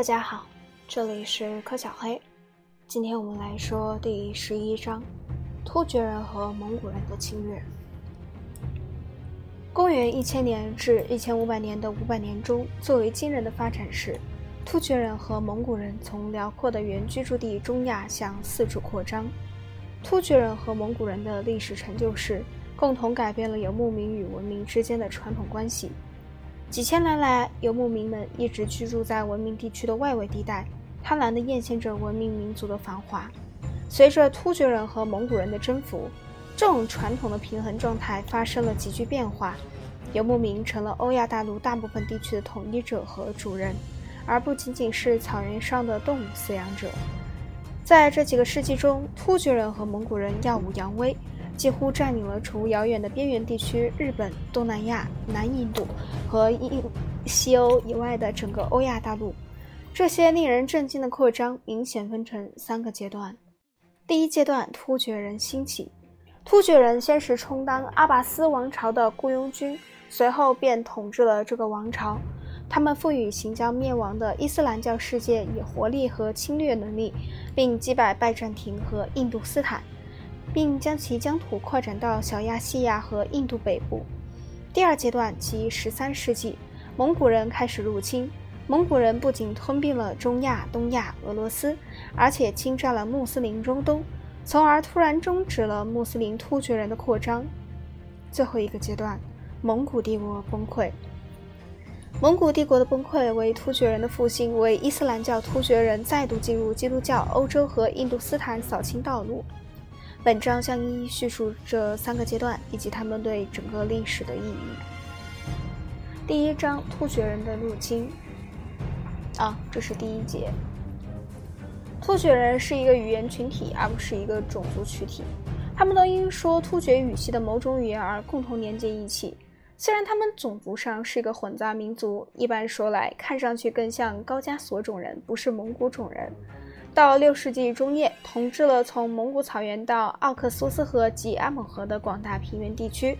大家好，这里是柯小黑。今天我们来说第十一章：突厥人和蒙古人的侵略。公元一千年至一千五百年的五百年中，最为惊人的发展是，突厥人和蒙古人从辽阔的原居住地中亚向四处扩张。突厥人和蒙古人的历史成就是共同改变了游牧民与文明之间的传统关系。几千年来，游牧民们一直居住在文明地区的外围地带，贪婪地艳羡着文明民族的繁华。随着突厥人和蒙古人的征服，这种传统的平衡状态发生了急剧变化，游牧民成了欧亚大陆大部分地区的统一者和主人，而不仅仅是草原上的动物饲养者。在这几个世纪中，突厥人和蒙古人耀武扬威。几乎占领了除遥远的边缘地区日本、东南亚、南印度和印西欧以外的整个欧亚大陆。这些令人震惊的扩张明显分成三个阶段。第一阶段，突厥人兴起。突厥人先是充当阿拔斯王朝的雇佣军，随后便统治了这个王朝。他们赋予行将灭亡的伊斯兰教世界以活力和侵略能力，并击败拜占庭和印度斯坦。并将其疆土扩展到小亚细亚和印度北部。第二阶段即十三世纪，蒙古人开始入侵。蒙古人不仅吞并了中亚、东亚、俄罗斯，而且侵占了穆斯林中东，从而突然终止了穆斯林突厥人的扩张。最后一个阶段，蒙古帝国崩溃。蒙古帝国的崩溃为突厥人的复兴，为伊斯兰教突厥人再度进入基督教欧洲和印度斯坦扫清道路。本章将一一叙述这三个阶段以及他们对整个历史的意义。第一章：突厥人的入侵。啊，这是第一节。突厥人是一个语言群体，而不是一个种族群体。他们都因说突厥语系的某种语言而共同连接一起。虽然他们种族上是一个混杂民族，一般说来，看上去更像高加索种人，不是蒙古种人。到六世纪中叶，统治了从蒙古草原到奥克苏斯河及阿蒙河的广大平原地区。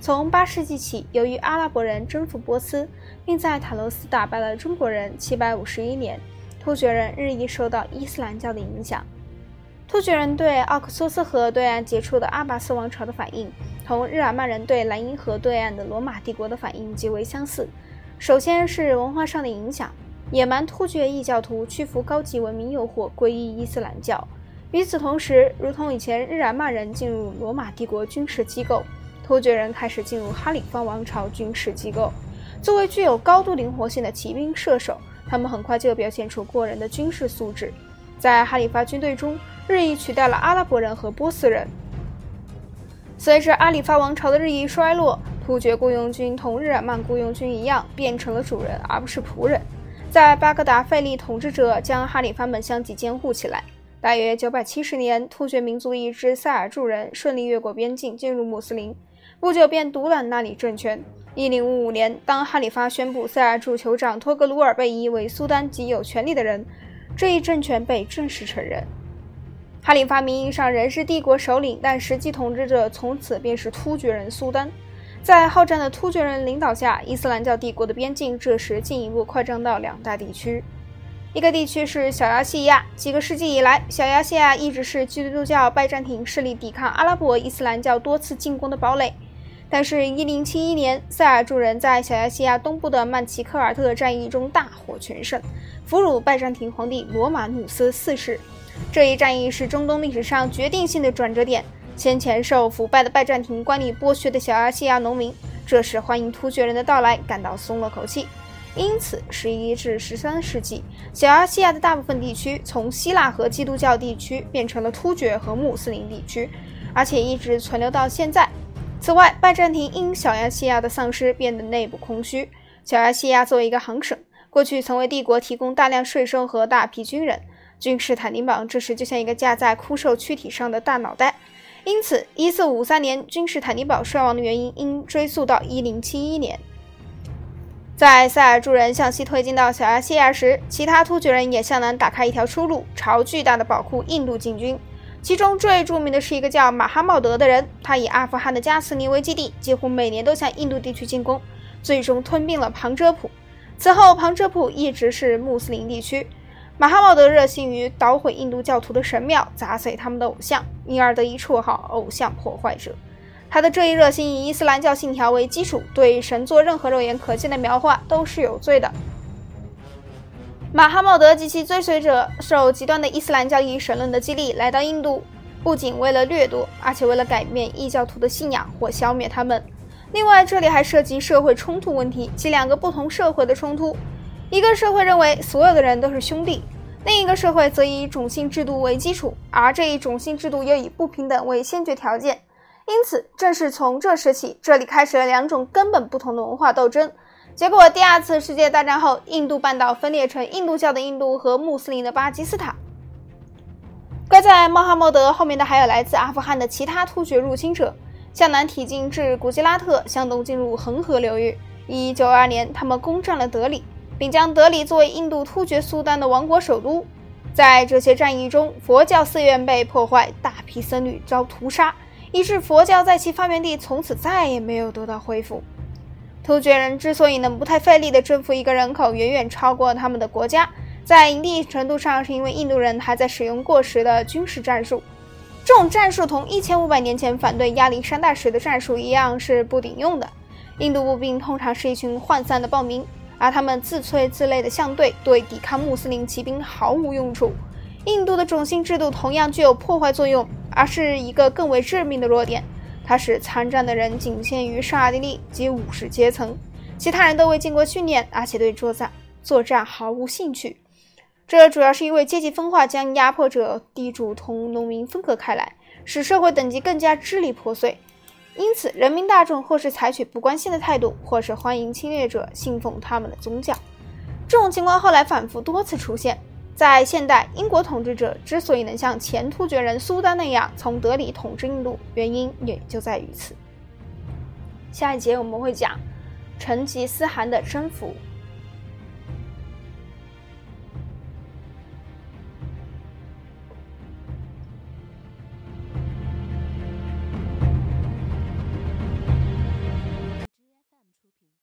从八世纪起，由于阿拉伯人征服波斯，并在塔罗斯打败了中国人，七百五十一年，突厥人日益受到伊斯兰教的影响。突厥人对奥克苏斯河对岸杰出的阿拔斯王朝的反应，同日耳曼人对莱茵河对岸的罗马帝国的反应极为相似。首先是文化上的影响。野蛮突厥异教徒屈服高级文明诱惑，皈依伊斯兰教。与此同时，如同以前日耳曼人进入罗马帝国军事机构，突厥人开始进入哈里发王朝军事机构。作为具有高度灵活性的骑兵射手，他们很快就表现出过人的军事素质，在哈里发军队中日益取代了阿拉伯人和波斯人。随着阿里发王朝的日益衰落，突厥雇佣军同日耳曼雇佣军一样，变成了主人而不是仆人。在巴格达费力统治者将哈里发们相继监护起来。大约九百七十年，突厥民族一支塞尔柱人顺利越过边境，进入穆斯林，不久便独揽那里政权。一零五五年，当哈里发宣布塞尔柱酋长托格鲁尔被移为苏丹及有权力的人，这一政权被正式承认。哈里发名义上仍是帝国首领，但实际统治者从此便是突厥人苏丹。在好战的突厥人领导下，伊斯兰教帝国的边境这时进一步扩张到两大地区。一个地区是小亚细亚。几个世纪以来，小亚细亚一直是基督教拜占庭势力抵抗阿拉伯伊斯兰教多次进攻的堡垒。但是，1071年，塞尔柱人在小亚细亚东部的曼奇科尔特战役中大获全胜，俘虏拜占庭皇帝罗马努斯四世。这一战役是中东历史上决定性的转折点。先前受腐败的拜占庭官吏剥削的小亚细亚农民，这时欢迎突厥人的到来，感到松了口气。因此，十一至十三世纪，小亚细亚的大部分地区从希腊和基督教地区变成了突厥和穆斯林地区，而且一直存留到现在。此外，拜占庭因小亚细亚的丧失变得内部空虚。小亚细亚作为一个行省，过去曾为帝国提供大量税收和大批军人。君士坦丁堡这时就像一个架在枯瘦躯体上的大脑袋。因此，一四五三年君士坦丁堡衰亡的原因应追溯到一零七一年。在塞尔柱人向西推进到小亚细亚时，其他突厥人也向南打开一条出路，朝巨大的宝库印度进军。其中最著名的是一个叫马哈茂德的人，他以阿富汗的加斯尼为基地，几乎每年都向印度地区进攻，最终吞并了旁遮普。此后，旁遮普一直是穆斯林地区。马哈茂德热心于捣毁印度教徒的神庙，砸碎他们的偶像，因而得以绰号“偶像破坏者”。他的这一热心以伊斯兰教信条为基础，对神作任何肉眼可见的描画都是有罪的。马哈茂德及其追随者受极端的伊斯兰教义神论的激励，来到印度，不仅为了掠夺，而且为了改变异教徒的信仰或消灭他们。另外，这里还涉及社会冲突问题，即两个不同社会的冲突：一个社会认为所有的人都是兄弟，另一个社会则以种姓制度为基础，而这一种姓制度又以不平等为先决条件。因此，正是从这时起，这里开始了两种根本不同的文化斗争。结果，第二次世界大战后，印度半岛分裂成印度教的印度和穆斯林的巴基斯坦。跟在穆罕默德后面的还有来自阿富汗的其他突厥入侵者。向南挺进至古吉拉特，向东进入恒河流域。一九二年，他们攻占了德里，并将德里作为印度突厥苏丹的王国首都。在这些战役中，佛教寺院被破坏，大批僧侣遭屠杀，以致佛教在其发源地从此再也没有得到恢复。突厥人之所以能不太费力地征服一个人口远远超过他们的国家，在一定程度上是因为印度人还在使用过时的军事战术。这种战术同一千五百年前反对亚历山大时的战术一样是不顶用的。印度步兵通常是一群涣散的暴民，而他们自吹自擂的象队对抵抗穆斯林骑兵毫无用处。印度的种姓制度同样具有破坏作用，而是一个更为致命的弱点。它使参战的人仅限于刹帝利及武士阶层，其他人都未经过训练，而且对作战作战毫无兴趣。这主要是因为阶级分化将压迫者、地主同农民分隔开来，使社会等级更加支离破碎。因此，人民大众或是采取不关心的态度，或是欢迎侵略者，信奉他们的宗教。这种情况后来反复多次出现。在现代，英国统治者之所以能像前突厥人苏丹那样从德里统治印度，原因也就在于此。下一节我们会讲成吉思汗的征服。